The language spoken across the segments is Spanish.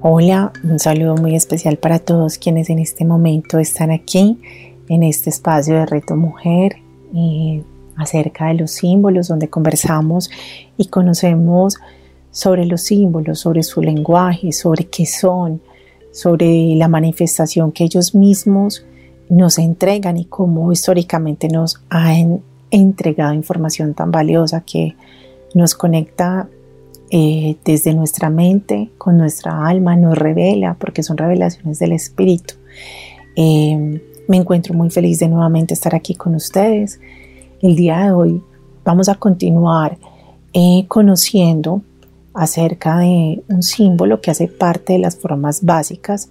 Hola, un saludo muy especial para todos quienes en este momento están aquí en este espacio de Reto Mujer y acerca de los símbolos donde conversamos y conocemos sobre los símbolos, sobre su lenguaje, sobre qué son, sobre la manifestación que ellos mismos nos entregan y cómo históricamente nos han entregado información tan valiosa que nos conecta eh, desde nuestra mente, con nuestra alma, nos revela, porque son revelaciones del Espíritu. Eh, me encuentro muy feliz de nuevamente estar aquí con ustedes. El día de hoy vamos a continuar eh, conociendo acerca de un símbolo que hace parte de las formas básicas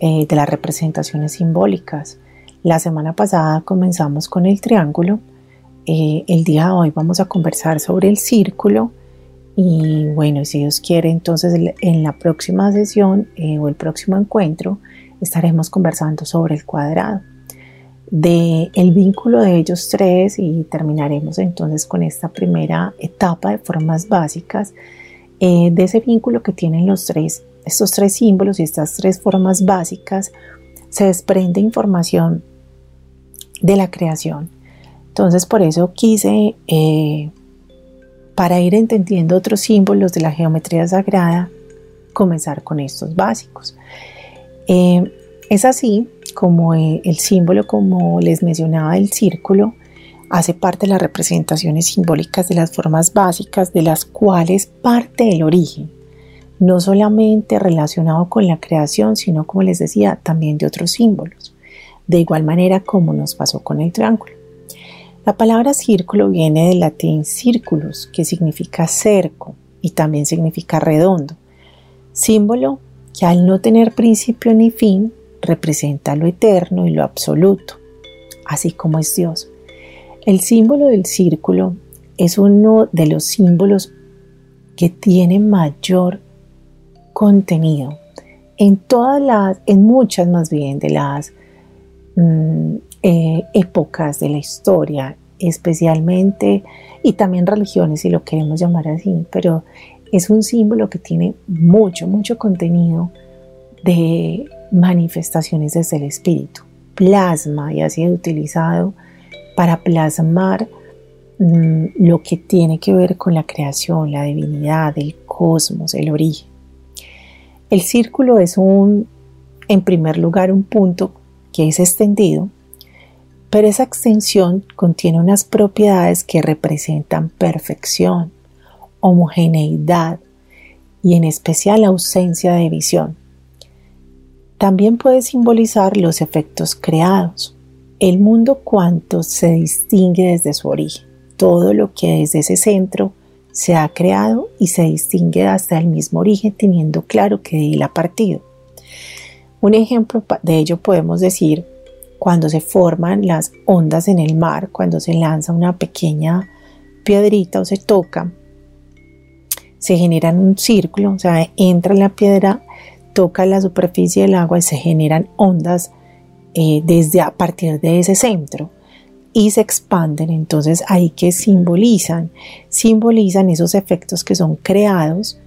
de las representaciones simbólicas. La semana pasada comenzamos con el triángulo. el día de hoy vamos a conversar sobre el círculo y bueno, si Dios quiere, entonces en la próxima sesión eh, o el próximo encuentro estaremos conversando sobre el cuadrado, de el vínculo de ellos tres y terminaremos entonces con esta primera etapa de formas básicas eh, de ese vínculo que tienen los tres, estos tres símbolos y estas tres formas básicas. Se desprende información de la creación. Entonces por eso quise eh, para ir entendiendo otros símbolos de la geometría sagrada, comenzar con estos básicos. Eh, es así como eh, el símbolo, como les mencionaba, el círculo, hace parte de las representaciones simbólicas de las formas básicas de las cuales parte el origen, no solamente relacionado con la creación, sino como les decía, también de otros símbolos, de igual manera como nos pasó con el triángulo. La palabra círculo viene del latín circulus, que significa cerco y también significa redondo, símbolo que al no tener principio ni fin representa lo eterno y lo absoluto, así como es Dios. El símbolo del círculo es uno de los símbolos que tiene mayor contenido en todas las, en muchas más bien de las mm, eh, épocas de la historia, especialmente, y también religiones, si lo queremos llamar así, pero es un símbolo que tiene mucho, mucho contenido de manifestaciones desde el espíritu. Plasma y ha sido utilizado para plasmar mm, lo que tiene que ver con la creación, la divinidad, el cosmos, el origen. El círculo es un, en primer lugar, un punto que es extendido pero esa extensión contiene unas propiedades que representan perfección, homogeneidad y en especial ausencia de visión. También puede simbolizar los efectos creados, el mundo cuanto se distingue desde su origen, todo lo que desde ese centro se ha creado y se distingue hasta el mismo origen teniendo claro que de él ha partido. Un ejemplo de ello podemos decir cuando se forman las ondas en el mar, cuando se lanza una pequeña piedrita o se toca, se generan un círculo, o sea, entra la piedra, toca la superficie del agua y se generan ondas eh, desde a partir de ese centro y se expanden. Entonces ahí que simbolizan, simbolizan esos efectos que son creados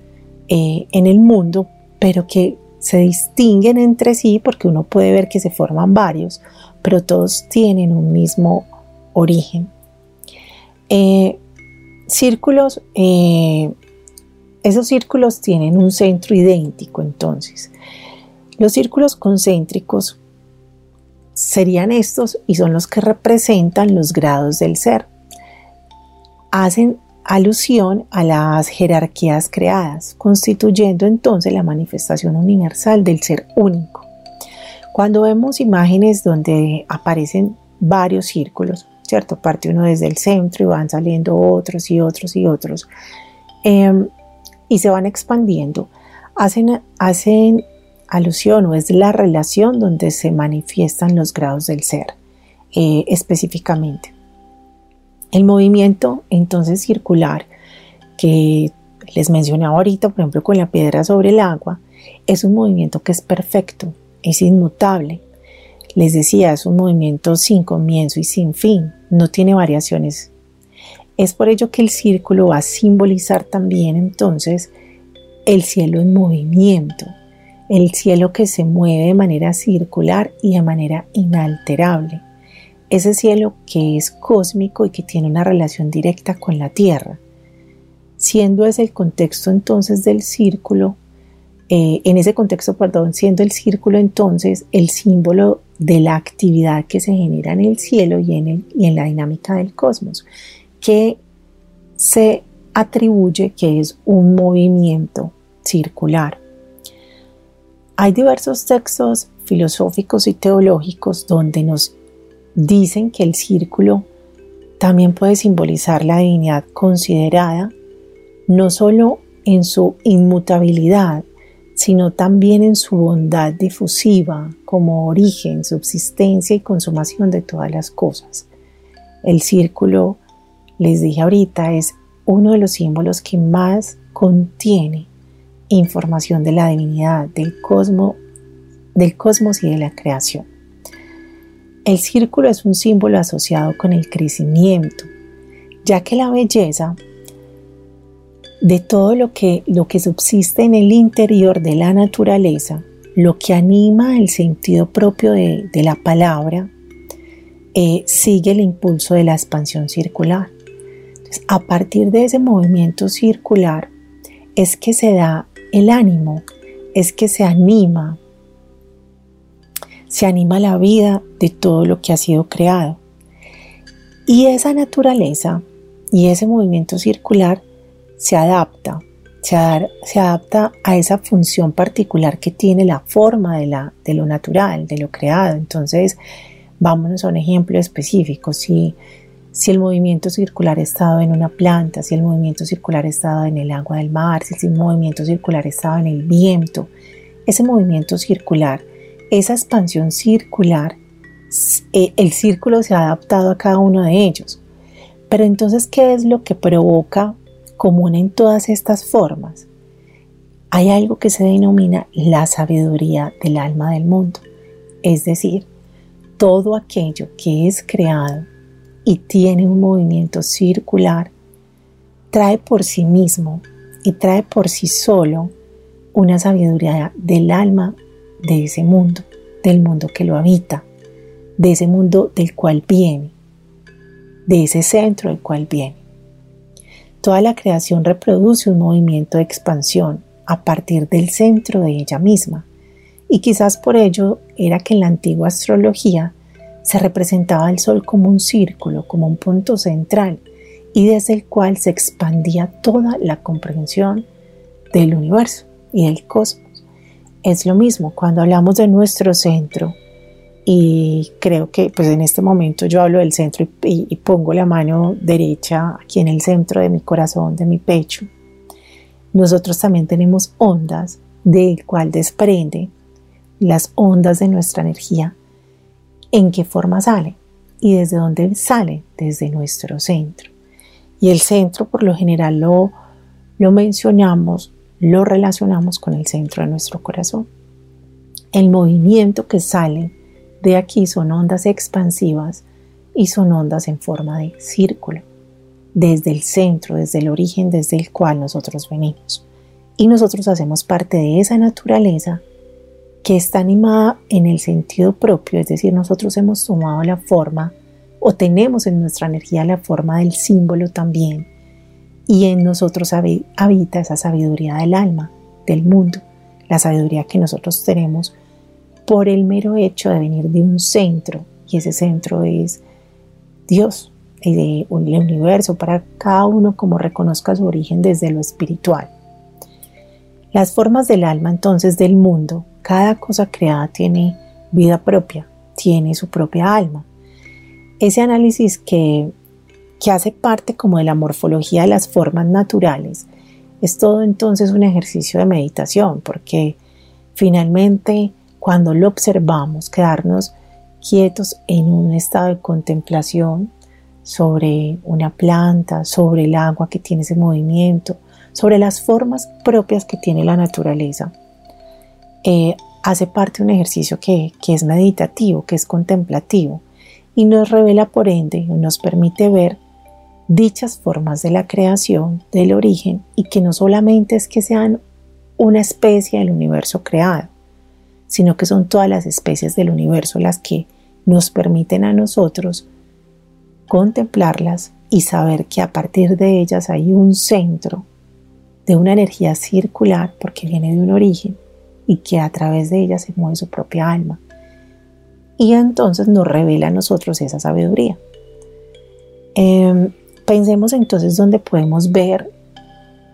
eh, en el mundo, pero que se distinguen entre sí porque uno puede ver que se forman varios, pero todos tienen un mismo origen. Eh, círculos, eh, esos círculos tienen un centro idéntico entonces. Los círculos concéntricos serían estos y son los que representan los grados del ser. Hacen alusión a las jerarquías creadas, constituyendo entonces la manifestación universal del ser único. Cuando vemos imágenes donde aparecen varios círculos, ¿cierto? Parte uno desde el centro y van saliendo otros y otros y otros, em, y se van expandiendo, hacen, hacen alusión o es la relación donde se manifiestan los grados del ser eh, específicamente. El movimiento entonces circular que les mencionaba ahorita, por ejemplo, con la piedra sobre el agua, es un movimiento que es perfecto, es inmutable. Les decía, es un movimiento sin comienzo y sin fin, no tiene variaciones. Es por ello que el círculo va a simbolizar también entonces el cielo en movimiento, el cielo que se mueve de manera circular y de manera inalterable. Ese cielo que es cósmico y que tiene una relación directa con la Tierra. Siendo ese el contexto entonces del círculo, eh, en ese contexto, perdón, siendo el círculo entonces el símbolo de la actividad que se genera en el cielo y en, el, y en la dinámica del cosmos, que se atribuye que es un movimiento circular. Hay diversos textos filosóficos y teológicos donde nos dicen que el círculo también puede simbolizar la divinidad considerada no solo en su inmutabilidad, sino también en su bondad difusiva como origen, subsistencia y consumación de todas las cosas. El círculo, les dije ahorita, es uno de los símbolos que más contiene información de la divinidad, del cosmos, del cosmos y de la creación. El círculo es un símbolo asociado con el crecimiento, ya que la belleza de todo lo que, lo que subsiste en el interior de la naturaleza, lo que anima el sentido propio de, la palabra, eh, sigue el impulso de la expansión circular. a partir de ese movimiento circular es que se da el ánimo es que se anima, se anima la vida de todo lo que ha sido creado. Y esa naturaleza y ese movimiento circular se adapta, se, adapta a esa función particular que tiene la forma de, la, de lo natural, de lo creado. Entonces, vámonos a un ejemplo específico. Si si el movimiento circular ha estado en una planta, si el movimiento circular ha estado en el agua del mar, si el movimiento circular ha estado en el viento, ese movimiento circular, esa expansión circular, eh, el círculo se ha adaptado a cada uno de ellos. Pero entonces, ¿qué es lo que provoca común en todas estas formas? Hay algo que se denomina la sabiduría del alma del mundo, es decir, todo aquello que es creado y tiene un movimiento circular, trae por sí mismo y trae por sí solo una sabiduría del alma de ese mundo, del mundo que lo habita, de ese mundo del cual viene, de ese centro del cual viene. Toda la creación reproduce un movimiento de expansión a partir del centro de ella misma, y quizás por ello era que en la antigua astrología se representaba el Sol como un círculo, como un punto central, y desde el cual se expandía toda la comprensión del universo y del cosmos. Es lo mismo cuando hablamos de nuestro centro, y creo que pues en este momento yo hablo del centro y, pongo la mano derecha aquí en el centro de mi corazón, de mi pecho. Nosotros también tenemos ondas del cual desprende las ondas de nuestra energía en qué forma sale y desde dónde sale, desde nuestro centro. Y el centro por lo general lo, lo mencionamos, lo relacionamos con el centro de nuestro corazón. El movimiento que sale de aquí son ondas expansivas y son ondas en forma de círculo, desde el centro, desde el origen desde el cual nosotros venimos. Y nosotros hacemos parte de esa naturaleza que está animada en el sentido propio, es decir, nosotros hemos tomado la forma o tenemos en nuestra energía la forma del símbolo también, y en nosotros habita esa sabiduría del alma, del mundo, la sabiduría que nosotros tenemos por el mero hecho de venir de un centro, y ese centro es Dios, el universo, para cada uno como reconozca su origen desde lo espiritual. Las formas del alma entonces del mundo cada cosa creada tiene vida propia, tiene su propia alma. Ese análisis que, hace parte como de la morfología de las formas naturales Es todo entonces un ejercicio de meditación, porque finalmente cuando lo observamos, quedarnos quietos en un estado de contemplación sobre una planta, sobre el agua que tiene ese movimiento, sobre las formas propias que tiene la naturaleza, eh, hace parte de un ejercicio que, que es meditativo, que es contemplativo y nos revela por ende, nos permite ver dichas formas de la creación, del origen, y que no solamente es que sean una especie del universo creado, sino que son todas las especies del universo las que nos permiten a nosotros contemplarlas y saber que a partir de ellas hay un centro de una energía circular porque viene de un origen y que a través de ella se mueve su propia alma. Y entonces nos revela a nosotros esa sabiduría. Em, pensemos entonces dónde podemos ver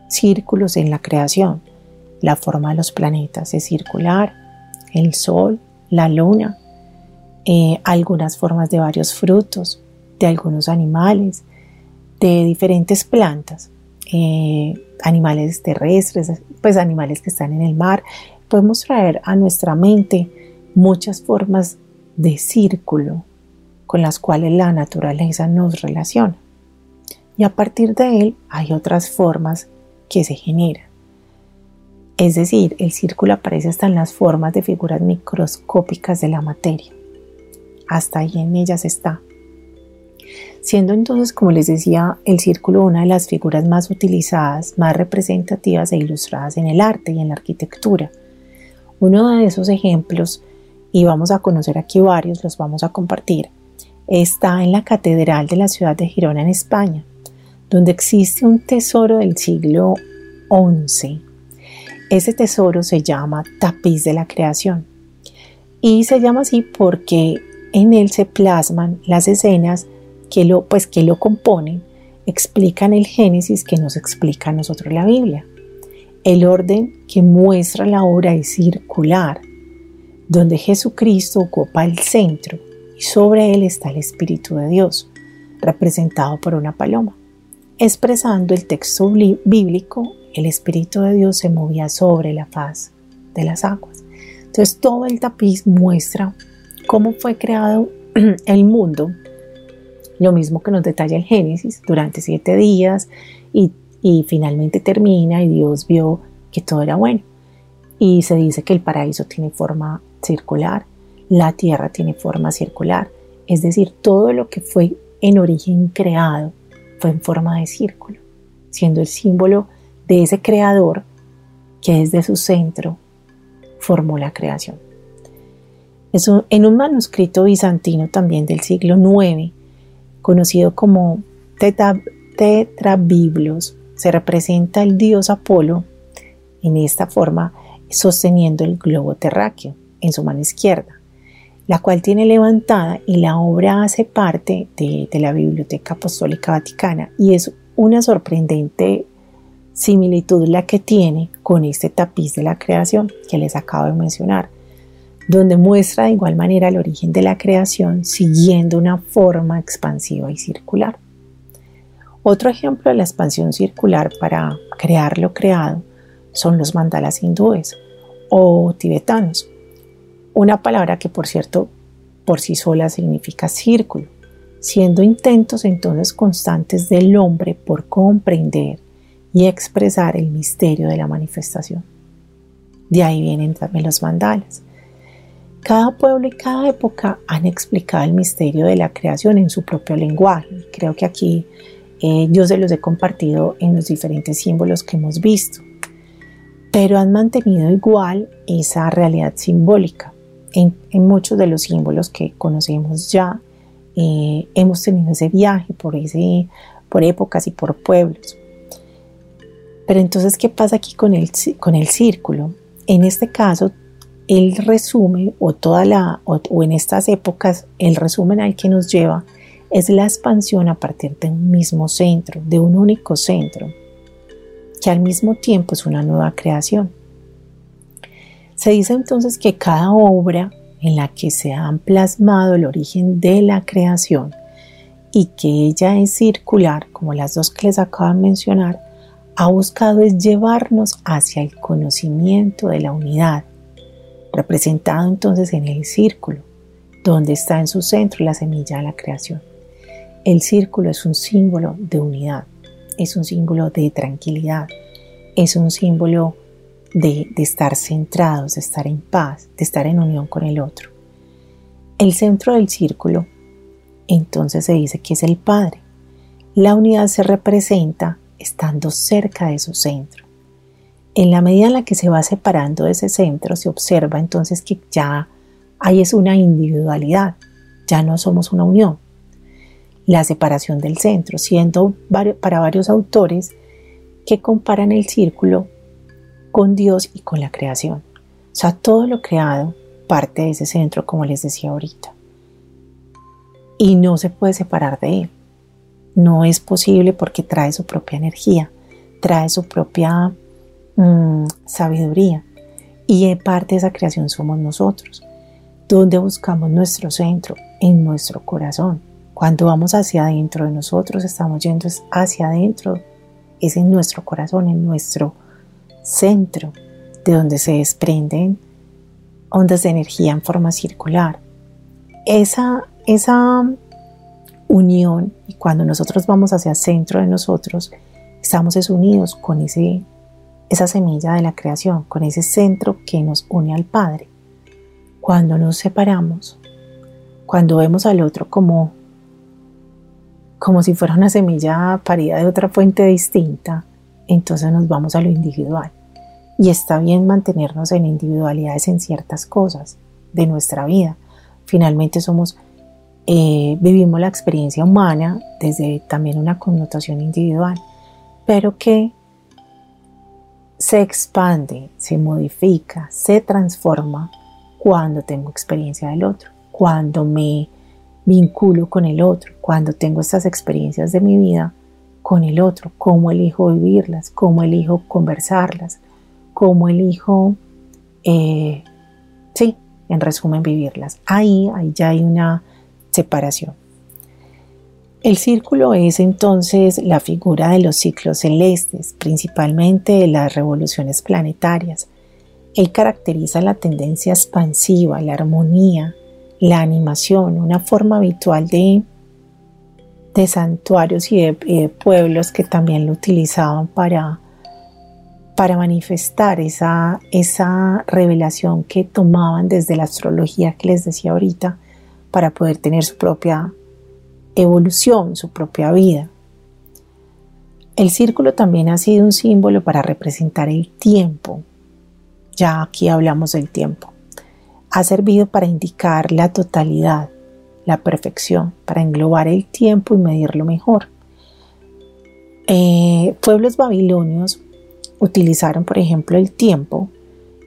círculos en la creación. La forma de los planetas es circular, el sol, la luna, eh, algunas formas de varios frutos, de algunos animales, de diferentes plantas, eh, animales terrestres, pues animales que están en el mar. Podemos traer a nuestra mente muchas formas de círculo con las cuales la naturaleza nos relaciona. Y a partir de él hay otras formas que se generan. Es decir, el círculo aparece hasta en las formas de figuras microscópicas de la materia. Hasta ahí en ellas está. Siendo entonces, como les decía, el círculo una de las figuras más utilizadas, más representativas e ilustradas en el arte y en la arquitectura. Uno de esos ejemplos, y vamos a conocer aquí varios, los vamos a compartir, está en la Catedral de la ciudad de Girona en España, donde existe un tesoro del siglo XI ese tesoro se llama tapiz de la creación. Y se llama así porque en él se plasman las escenas que lo, pues, que lo componen, explican el Génesis que nos explica a nosotros la Biblia. El orden que muestra la obra es circular, donde Jesucristo ocupa el centro y sobre él está el Espíritu de Dios, representado por una paloma, expresando el texto bíblico el Espíritu de Dios se movía sobre la faz de las aguas. Entonces todo el tapiz muestra cómo fue creado el mundo, lo mismo que nos detalla el Génesis, durante siete días y, finalmente termina y Dios vio que todo era bueno. Y se dice que el paraíso tiene forma circular, la tierra tiene forma circular, es decir, todo lo que fue en origen creado fue en forma de círculo, siendo el símbolo de ese creador que desde su centro formó la creación. en un manuscrito bizantino también del siglo IX, conocido como Tetrabiblos, se representa el dios Apolo en esta forma sosteniendo el globo terráqueo en su mano izquierda, la cual tiene levantada y la obra hace parte de, la Biblioteca Apostólica Vaticana y es una sorprendente similitud la que tiene con este tapiz de la creación que les acabo de mencionar, donde muestra de igual manera el origen de la creación siguiendo una forma expansiva y circular. Otro ejemplo de la expansión circular para crear lo creado son los mandalas hindúes o tibetanos, una palabra que por cierto por sí sola significa círculo, siendo intentos entonces constantes del hombre por comprender y expresar el misterio de la manifestación. De ahí vienen también los mandalas. Cada pueblo y cada época han explicado el misterio de la creación en su propio lenguaje. Creo que aquí eh, yo se los he compartido en los diferentes símbolos que hemos visto, pero han mantenido igual esa realidad simbólica. En, muchos de los símbolos que conocemos ya, eh, hemos tenido ese viaje por, ese, por épocas y por pueblos. Pero entonces, ¿qué pasa aquí con el, con el círculo? En este caso, el resumen o toda la o, en estas épocas el resumen al que nos lleva es la expansión a partir de un mismo centro, de un único centro, que al mismo tiempo es una nueva creación. Se dice entonces que cada obra en la que se han plasmado el origen de la creación y que ella es circular, como las dos que les acabo de mencionar, ha buscado es llevarnos hacia el conocimiento de la unidad, representado entonces en el círculo, donde está en su centro la semilla de la creación. El círculo es un símbolo de unidad, es un símbolo de tranquilidad, es un símbolo de, estar centrados, de estar en paz, de estar en unión con el otro. El centro del círculo, entonces se dice que es el Padre. La unidad se representa estando cerca de su centro. En la medida en la que se va separando de ese centro, se observa entonces que ya hay es una individualidad, ya no somos una unión. La separación del centro, siendo para varios autores que comparan el círculo con Dios y con la creación. O sea, todo lo creado parte de ese centro, como les decía ahorita. Y no se puede separar de él. No es posible porque trae su propia energía, trae su propia mm, sabiduría. Y parte de esa creación somos nosotros. Donde buscamos nuestro centro? En nuestro corazón. Cuando vamos hacia adentro de nosotros, estamos yendo hacia adentro. Es en nuestro corazón, en nuestro centro, de donde se desprenden ondas de energía en forma circular. Esa, esa unión y cuando nosotros vamos hacia el centro de nosotros, estamos unidos con ese, esa semilla de la creación, con ese centro que nos une al Padre. Cuando nos separamos, cuando vemos al otro como, como si fuera una semilla parida de otra fuente distinta, entonces nos vamos a lo individual. Y está bien mantenernos en individualidades en ciertas cosas de nuestra vida. Finalmente somos eh, vivimos la experiencia humana desde también una connotación individual, pero que se expande, se modifica, se transforma cuando tengo experiencia del otro, cuando me vinculo con el otro, cuando tengo estas experiencias de mi vida con el otro, cómo elijo vivirlas, cómo elijo conversarlas, cómo elijo, eh, sí, en resumen, vivirlas. Ahí, ahí ya hay una separación. El círculo es entonces la figura de los ciclos celestes, principalmente de las revoluciones planetarias. Él caracteriza la tendencia expansiva, la armonía, la animación, una forma habitual de, de santuarios y de, pueblos que también lo utilizaban para, para manifestar esa, esa revelación que tomaban desde la astrología que les decía ahorita, para poder tener su propia evolución, su propia vida. El círculo también ha sido un símbolo para representar el tiempo. Ya aquí hablamos del tiempo. Ha servido para indicar la totalidad, la perfección, para englobar el tiempo y medirlo mejor. Eh, pueblos babilonios utilizaron, por ejemplo, el tiempo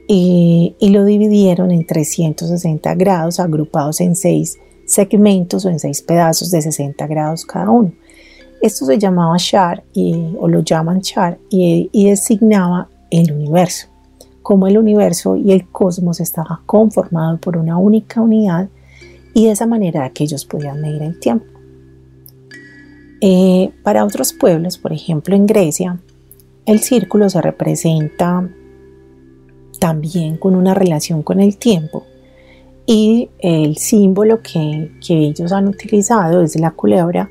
y, lo dividieron en 360 grados agrupados en seis segmentos o en seis pedazos de 60 grados cada uno. Esto se llamaba Shar y, o lo llaman Shar y, y designaba el universo. Como el universo y el cosmos estaban conformados por una única unidad y de esa manera que ellos podían medir el tiempo. Eh, para otros pueblos, por ejemplo en Grecia, el círculo se representa también con una relación con el tiempo. Y el símbolo que, ellos han utilizado es la culebra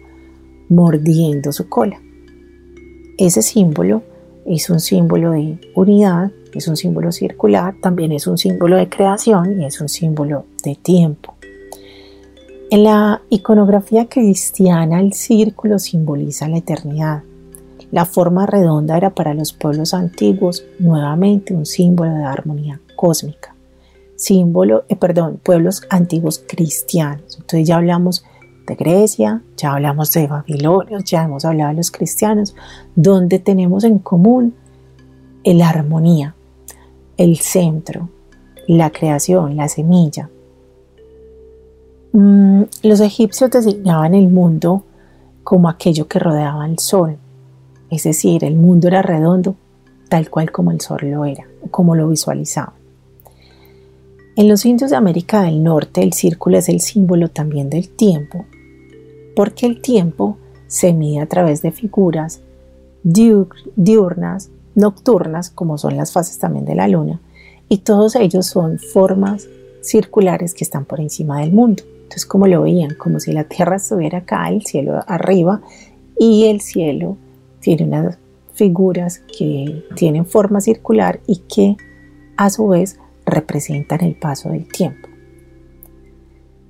mordiendo su cola. Ese símbolo es un símbolo de unidad, es un símbolo circular, también es un símbolo de creación y es un símbolo de tiempo. En la iconografía cristiana el círculo simboliza la eternidad, la forma redonda era para los pueblos antiguos nuevamente un símbolo de armonía cósmica. Símbolo, eh, perdón, pueblos antiguos cristianos. Entonces ya hablamos de Grecia, ya hablamos de Babilonia, ya hemos hablado de los cristianos, donde tenemos en común la armonía, el centro, la creación, la semilla. Mm, los egipcios designaban el mundo como aquello que rodeaba el sol, es decir, el mundo era redondo tal cual como el sol lo era, como lo visualizaba. En los indios de América del Norte el círculo es el símbolo también del tiempo, porque el tiempo se mide a través de figuras diurnas, nocturnas, como son las fases también de la luna, y todos ellos son formas circulares que están por encima del mundo. Entonces, como lo veían, como si la Tierra estuviera acá, el cielo arriba, y el cielo tiene unas figuras que tienen forma circular y que a su vez representan el paso del tiempo.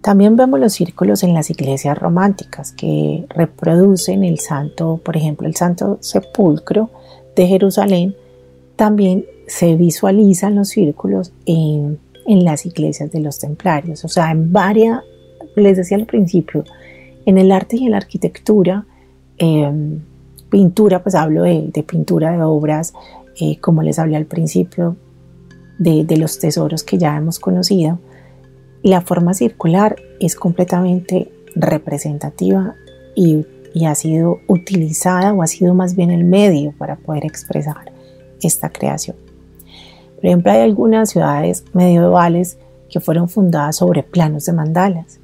También vemos los círculos en las iglesias románticas que reproducen el santo, por ejemplo, el santo sepulcro de Jerusalén. También se visualizan los círculos en, las iglesias de los templarios. O sea, en varias, les decía al principio, en el arte y en la arquitectura, em, pintura, pues hablo de, pintura de obras, eh, como les hablé al principio, de, de los tesoros que ya hemos conocido la forma circular es completamente representativa y, ha sido utilizada o ha sido más bien el medio para poder expresar esta creación. Por ejemplo, hay algunas ciudades medievales que fueron fundadas sobre planos de mandalas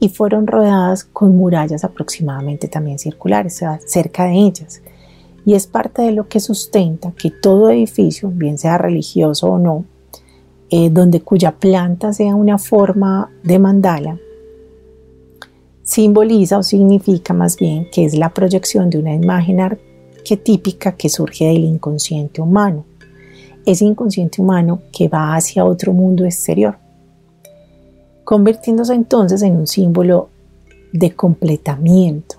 y fueron rodeadas con murallas aproximadamente también circulares, cerca de ellas. Y es parte de lo que sustenta que todo edificio, bien sea religioso o no, eh, donde cuya planta sea una forma de mandala, simboliza o significa más bien que es la proyección de una imagen arquetípica que surge del inconsciente humano. Ese inconsciente humano que va hacia otro mundo exterior, convirtiéndose entonces en un símbolo de completamiento,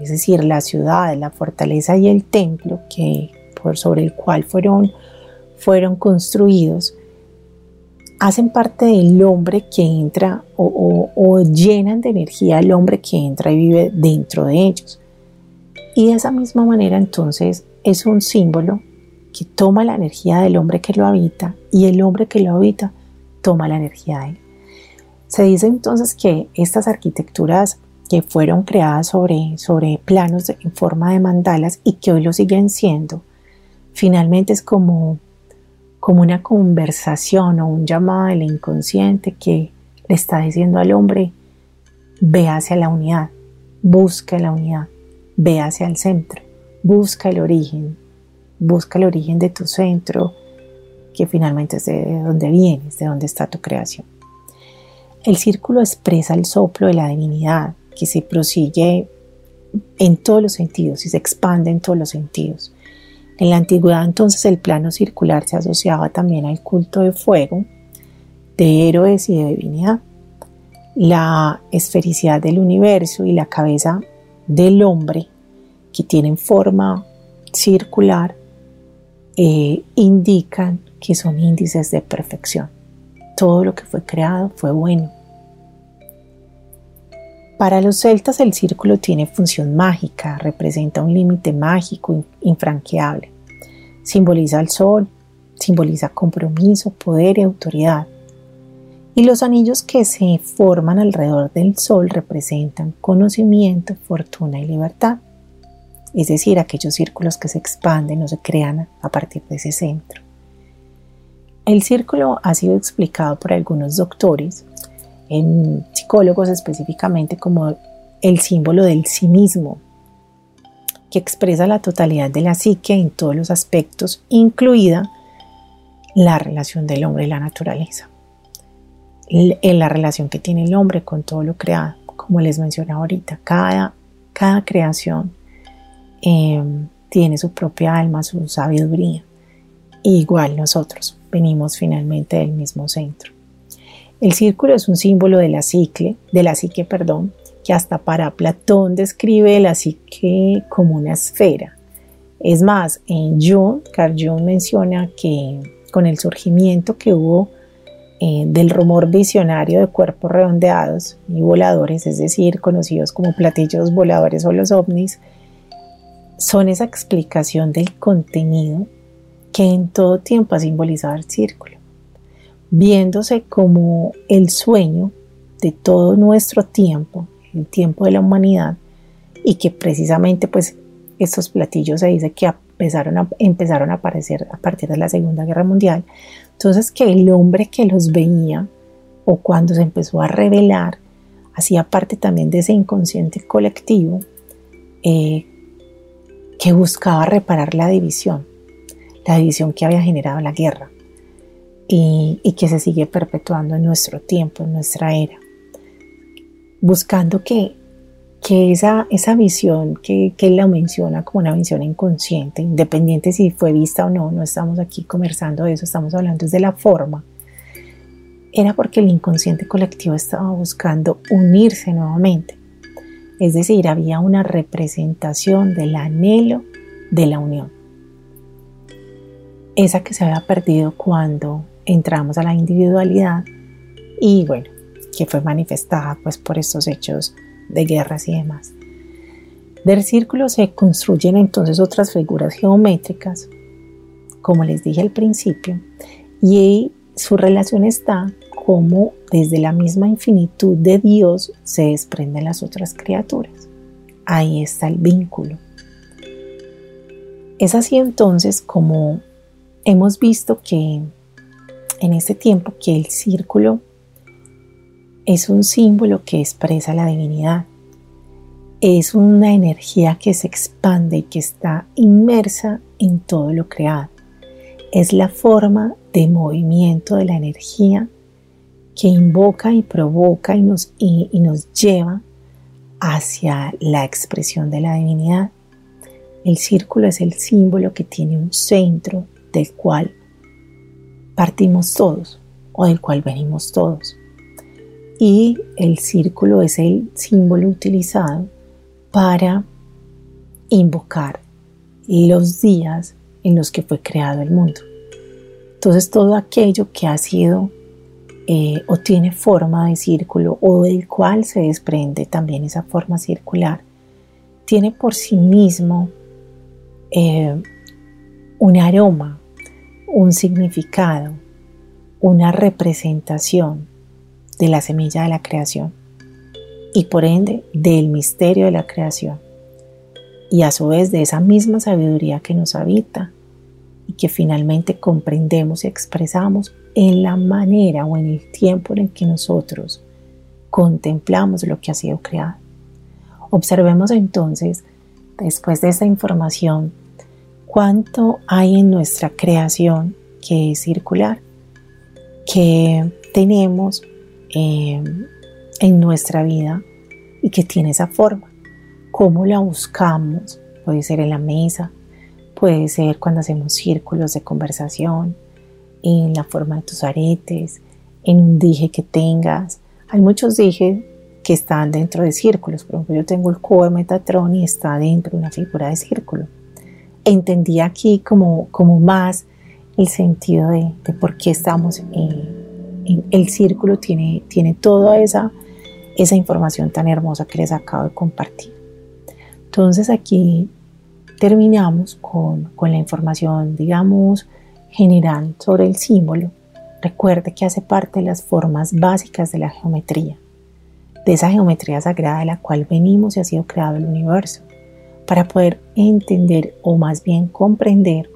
es decir, la ciudad, la fortaleza y el templo que por sobre el cual fueron, fueron construidos hacen parte del hombre que entra o, llenan de energía al hombre que entra y vive dentro de ellos. Y de esa misma manera entonces es un símbolo que toma la energía del hombre que lo habita y el hombre que lo habita toma la energía de él. Se dice entonces que estas arquitecturas que fueron creadas sobre, sobre planos en forma de mandalas y que hoy lo siguen siendo, finalmente es como como una conversación o un llamado del inconsciente que le está diciendo al hombre, ve hacia la unidad, busca la unidad, ve hacia el centro, busca el origen, busca el origen de tu centro, que finalmente es de donde vienes, de donde está tu creación. El círculo expresa el soplo de la divinidad que se prosigue en todos los sentidos y se expande en todos los sentidos. En la antigüedad entonces el plano circular se asociaba también al culto de fuego, de héroes y de divinidad. La esfericidad del universo y la cabeza del hombre, que tienen forma circular, eh, indican que son índices de perfección. Todo lo que fue creado fue bueno. Para los celtas el círculo tiene función mágica, representa un límite mágico infranqueable. Simboliza el sol, simboliza compromiso, poder y autoridad. Y los anillos que se forman alrededor del sol representan conocimiento, fortuna y libertad. Es decir, aquellos círculos que se expanden o se crean a partir de ese centro. El círculo ha sido explicado por algunos doctores psicólogos específicamente como el símbolo del sí mismo, que expresa la totalidad de la psique en todos los aspectos, incluida la relación del hombre y la naturaleza, en la relación que tiene el hombre con todo lo creado, como les mencioné ahorita, cada, cada creación em, tiene su propia alma, su sabiduría, igual nosotros venimos finalmente del mismo centro. El círculo es un símbolo de la psique, de la psique, perdón, que hasta para Platón describe la psique como una esfera. Es más, en Jung, Carl Jung menciona que con el surgimiento que hubo eh, del rumor visionario de cuerpos redondeados y voladores, es decir, conocidos como platillos voladores o los ovnis, son esa explicación del contenido que en todo tiempo ha simbolizado el círculo viéndose como el sueño de todo nuestro tiempo, el tiempo de la humanidad, y que precisamente pues estos platillos se dice que empezaron a, empezaron a aparecer a partir de la Segunda Guerra Mundial. Entonces que el hombre que los veía o cuando se empezó a revelar hacía parte también de ese inconsciente colectivo eh, que buscaba reparar la división, la división que había generado la guerra y, que se sigue perpetuando en nuestro tiempo, en nuestra era, buscando que, que esa, esa visión que, él la menciona como una visión inconsciente, independiente si fue vista o no, no estamos aquí conversando de eso, estamos hablando de la forma, era porque el inconsciente colectivo estaba buscando unirse nuevamente. Es decir, había una representación del anhelo de la unión. Esa que se había perdido cuando entramos a la individualidad y bueno, que fue manifestada pues por estos hechos de guerras y demás. Del círculo se construyen entonces otras figuras geométricas, como les dije al principio, y su relación está como desde la misma infinitud de Dios se desprenden las otras criaturas. Ahí está el vínculo. Es así entonces como hemos visto que en este tiempo que el círculo es un símbolo que expresa la divinidad. Es una energía que se expande y que está inmersa en todo lo creado. Es la forma de movimiento de la energía que invoca y provoca y nos, y nos lleva hacia la expresión de la divinidad. El círculo es el símbolo que tiene un centro del cual partimos todos o del cual venimos todos. Y el círculo es el símbolo utilizado para invocar los días en los que fue creado el mundo. Entonces todo aquello que ha sido eh, o tiene forma de círculo o del cual se desprende también esa forma circular, tiene por sí mismo eh, un aroma un significado, una representación de la semilla de la creación y por ende del misterio de la creación y a su vez de esa misma sabiduría que nos habita y que finalmente comprendemos y expresamos en la manera o en el tiempo en el que nosotros contemplamos lo que ha sido creado. Observemos entonces, después de esta información, cuánto hay en nuestra creación que es circular, que tenemos em, en nuestra vida y que tiene esa forma. ¿Cómo la buscamos? Puede ser en la mesa, puede ser cuando hacemos círculos de conversación, en la forma de tus aretes, en un dije que tengas. Hay muchos dijes que están dentro de círculos. Por ejemplo, yo tengo el cubo de Metatron y está dentro de una figura de círculo entendí aquí como, como más el sentido de, por qué estamos en, el círculo, tiene, tiene toda esa, esa información tan hermosa que les acabo de compartir. Entonces aquí terminamos con, con la información, digamos, general sobre el símbolo. Recuerde que hace parte de las formas básicas de la geometría, de esa geometría sagrada de la cual venimos y ha sido creado el universo para poder entender o más bien comprender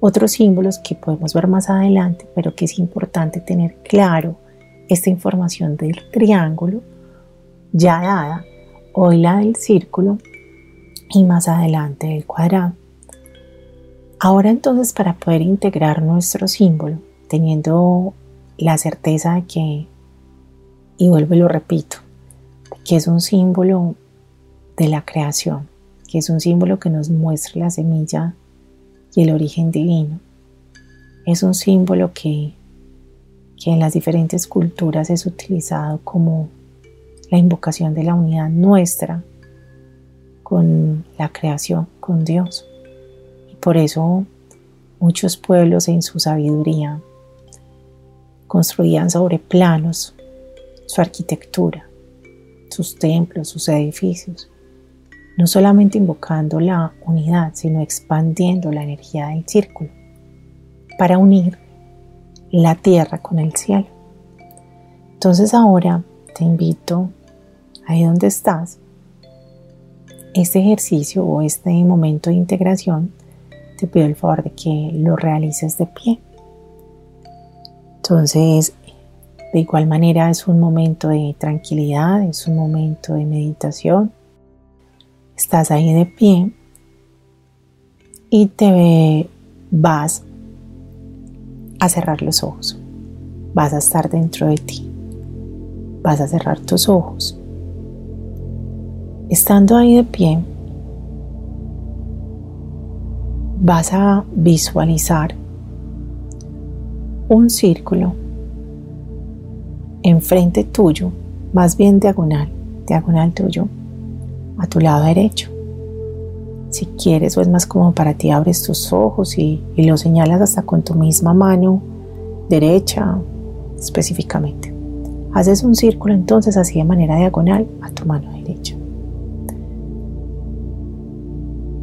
otros símbolos que podemos ver más adelante, pero que es importante tener claro esta información del triángulo ya dada, hoy la del círculo y más adelante del cuadrado. Ahora entonces para poder integrar nuestro símbolo, teniendo la certeza de que, y vuelvo y lo repito, que es un símbolo de la creación, que es un símbolo que nos muestra la semilla y el origen divino. Es un símbolo que, que en las diferentes culturas es utilizado como la invocación de la unidad nuestra con la creación, con Dios. Y por eso muchos pueblos en su sabiduría construían sobre planos su arquitectura, sus templos, sus edificios, no solamente invocando la unidad, sino expandiendo la energía del círculo para unir la tierra con el cielo. Entonces ahora te invito, ahí donde estás, este ejercicio o este momento de integración, te pido el favor de que lo realices de pie. Entonces, de igual manera es un momento de tranquilidad, es un momento de meditación Estás ahí de pie y te vas a cerrar los ojos. Vas a estar dentro de ti. Vas a cerrar tus ojos. Estando ahí de pie, vas a visualizar un círculo enfrente tuyo, más bien diagonal, diagonal tuyo, a tu lado derecho. Si quieres o es más como para ti, abres tus ojos y, y lo señalas hasta con tu misma mano derecha específicamente. Haces un círculo entonces así de manera diagonal a tu mano derecha.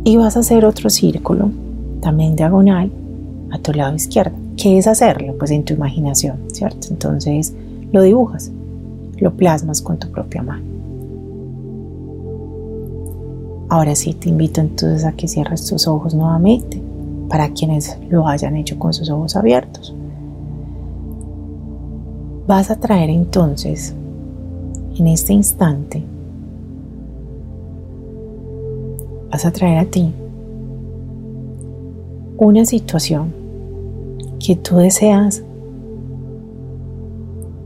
Y vas a hacer otro círculo, también diagonal, a tu lado izquierdo. ¿Qué es hacerlo? Pues en tu imaginación, ¿cierto? Entonces lo dibujas, lo plasmas con tu propia mano. Ahora sí te invito entonces a que cierres tus ojos nuevamente para quienes lo hayan hecho con sus ojos abiertos. Vas a traer entonces en este instante, vas a traer a ti una situación que tú deseas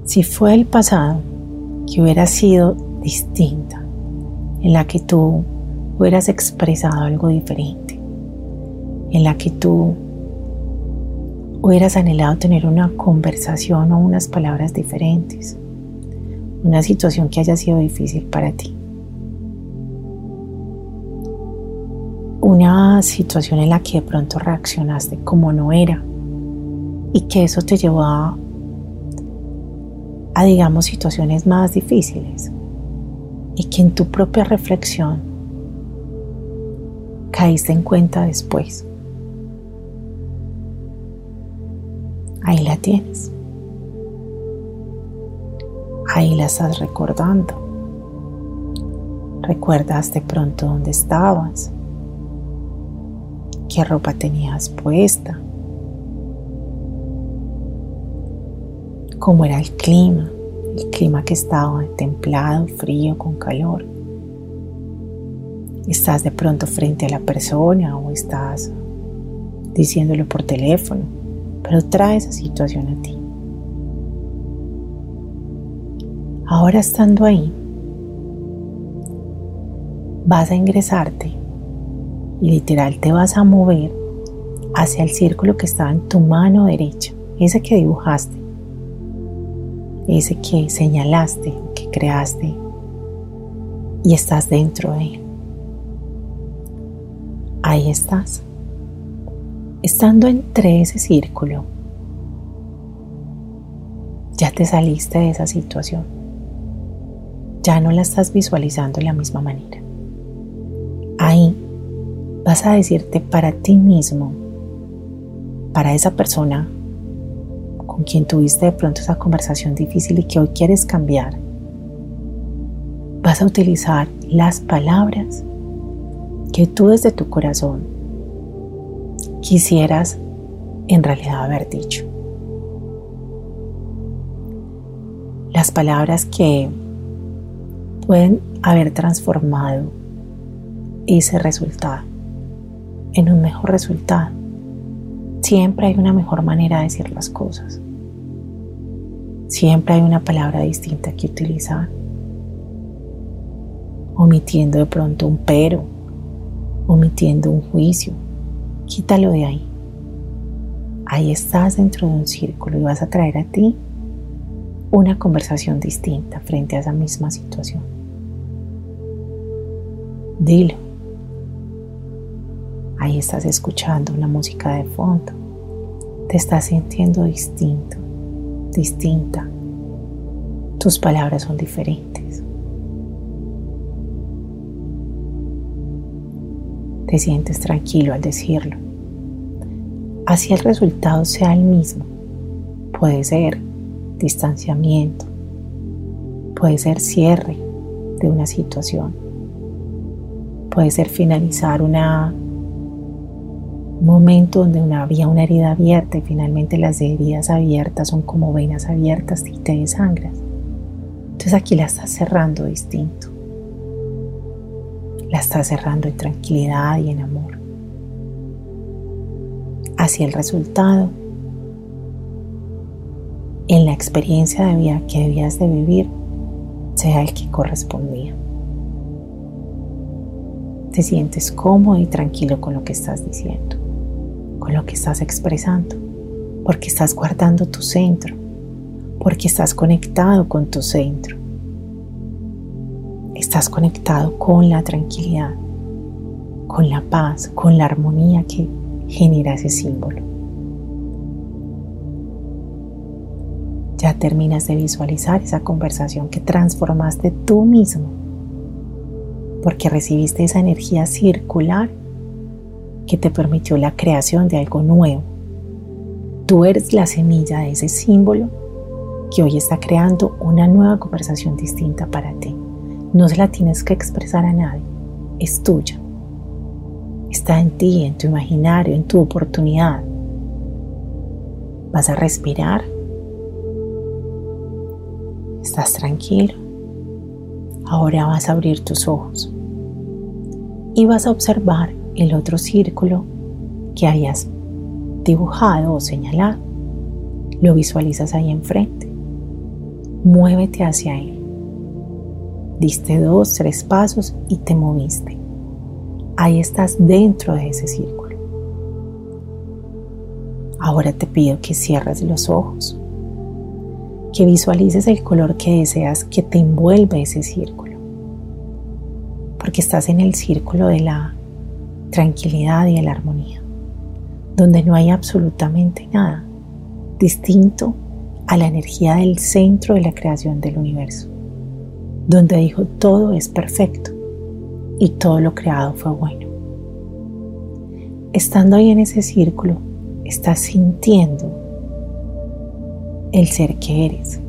si fue el pasado que hubiera sido distinta, en la que tú hubieras expresado algo diferente, en la que tú hubieras anhelado tener una conversación o unas palabras diferentes, una situación que haya sido difícil para ti. Una situación en la que de pronto reaccionaste como no era y que eso te llevó a a, digamos, situaciones más difíciles y que en tu propia reflexión caíste en cuenta después. Ahí la tienes. Ahí la estás recordando. Recuerdas de pronto dónde estabas, qué ropa tenías puesta cómo era el clima, el clima que estaba templado, frío, con calor. Estás de pronto frente a la persona o estás diciéndolo por teléfono, pero trae esa situación a ti. Ahora estando ahí, vas a ingresarte y literal te vas a mover hacia el círculo que estaba en tu mano derecha, ese que dibujaste ese que señalaste, que creaste y estás dentro de él. Ahí estás. Estando entre ese círculo, ya te saliste de esa situación. Ya no la estás visualizando de la misma manera. Ahí vas a decirte para ti mismo, para esa persona con quien tuviste de pronto esa conversación difícil y que hoy quieres cambiar, vas a utilizar las palabras que tú desde tu corazón quisieras en realidad haber dicho. Las palabras que pueden haber transformado ese resultado en un mejor resultado. Siempre hay una mejor manera de decir las cosas. Siempre hay una palabra distinta que utilizar. Omitiendo de pronto un pero, omitiendo un juicio. Quítalo de ahí. Ahí estás dentro de un círculo y vas a traer a ti una conversación distinta frente a esa misma situación. Dilo. Ahí estás escuchando la música de fondo. Te estás sintiendo distinto, distinta. Tus palabras son diferentes. Te sientes tranquilo al decirlo. Así el resultado sea el mismo. Puede ser distanciamiento, puede ser cierre de una situación, puede ser finalizar una momento donde una, había una herida abierta y finalmente las heridas abiertas son como venas abiertas y te desangras. Entonces aquí la estás cerrando distinto. La estás cerrando en tranquilidad y en amor. hacia el resultado, en la experiencia de vida que debías de vivir, sea el que correspondía. Te sientes cómodo y tranquilo con lo que estás diciendo, con lo que estás expresando, porque estás guardando tu centro, porque estás conectado con tu centro. Estás conectado con la tranquilidad, con la paz, con la armonía que genera ese símbolo. Ya terminas de visualizar esa conversación que transformaste tú mismo, porque recibiste esa energía circular que te permitió la creación de algo nuevo. Tú eres la semilla de ese símbolo que hoy está creando una nueva conversación distinta para ti. No se la tienes que expresar a nadie, es tuya. Está en ti, en tu imaginario, en tu oportunidad. Vas a respirar Estás tranquilo. Ahora vas a abrir tus ojos y vas a observar el otro círculo que hayas dibujado o señalado. Lo visualizas ahí enfrente. Muévete hacia él. Diste dos, tres pasos y te moviste. Ahí estás dentro de ese círculo. Ahora te pido que cierres los ojos que visualices el color que deseas que te envuelve ese círculo. Porque estás en el círculo de la tranquilidad y de la armonía, donde no hay absolutamente nada distinto a la energía del centro de la creación del universo, donde dijo todo es perfecto y todo lo creado fue bueno. Estando ahí en ese círculo, estás sintiendo el ser que eres,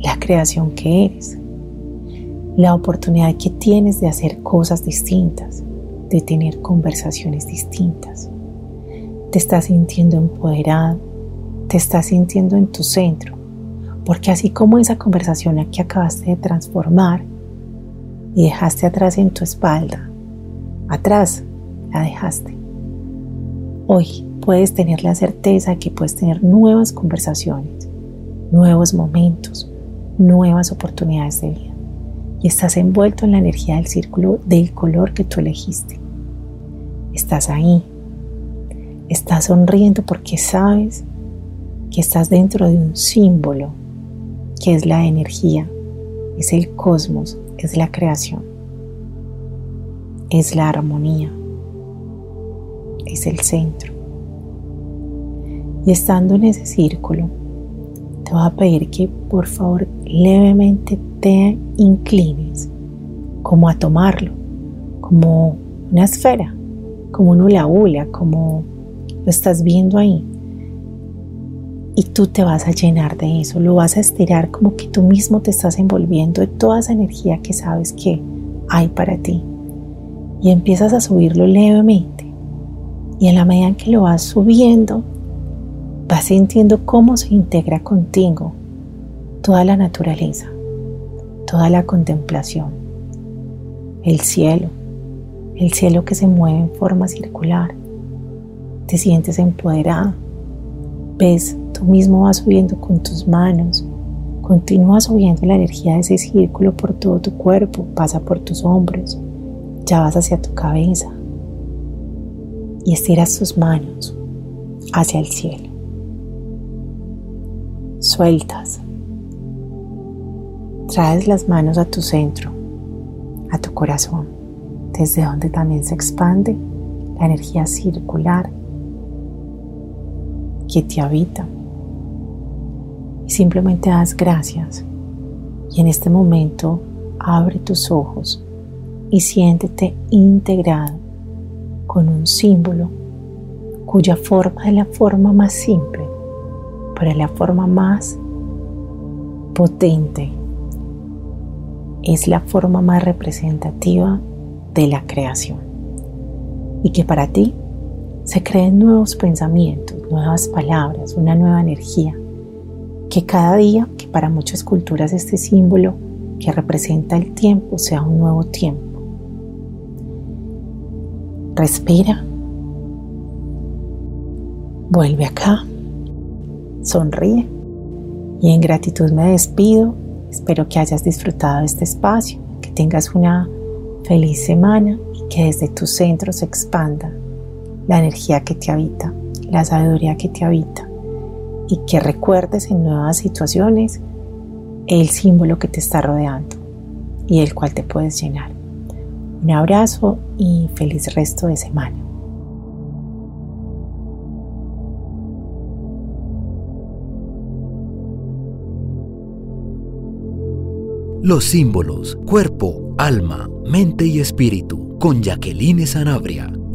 la creación que eres, la oportunidad que tienes de hacer cosas distintas, de tener conversaciones distintas. Te estás sintiendo empoderado, te estás sintiendo en tu centro, porque así como esa conversación que acabaste de transformar y dejaste atrás en tu espalda, atrás la dejaste. Hoy puedes tener la certeza de que puedes tener nuevas conversaciones, nuevos momentos, nuevas oportunidades de vida. Y estás envuelto en la energía del círculo del color que tú elegiste. Estás ahí. Estás sonriendo porque sabes que estás dentro de un símbolo que es la energía, es el cosmos, es la creación, es la armonía, es el centro. Y estando en ese círculo, te voy a pedir que por favor levemente te inclines como a tomarlo, como una esfera, como una hula como lo estás viendo ahí. Y tú te vas a llenar de eso, lo vas a estirar como que tú mismo te estás envolviendo de toda esa energía que sabes que hay para ti. Y empiezas a subirlo levemente. Y en la medida en que lo vas subiendo, Vas sintiendo cómo se integra contigo toda la naturaleza, toda la contemplación, el cielo, el cielo que se mueve en forma circular. Te sientes empoderado. Ves, tú mismo vas subiendo con tus manos. Continúa subiendo la energía de ese círculo por todo tu cuerpo, pasa por tus hombros, ya vas hacia tu cabeza y estiras tus manos hacia el cielo sueltas. Traes las manos a tu centro, a tu corazón, desde donde también se expande la energía circular que te habita. Simplemente das gracias. Y en este momento abre tus ojos y siéntete integrado con un símbolo cuya forma es la forma más simple pero la forma más potente. Es la forma más representativa de la creación. Y que para ti se creen nuevos pensamientos, nuevas palabras, una nueva energía. Que cada día, que para muchas culturas este símbolo que representa el tiempo sea un nuevo tiempo. Respira Vuelve acá, sonríe y en gratitud me despido. Espero que hayas disfrutado de este espacio, que tengas una feliz semana y que desde tu centro se expanda la energía que te habita, la sabiduría que te habita y que recuerdes en nuevas situaciones el símbolo que te está rodeando y el cual te puedes llenar. Un abrazo y feliz resto de semana. Los símbolos, cuerpo, alma, mente y espíritu, con Jacqueline Sanabria.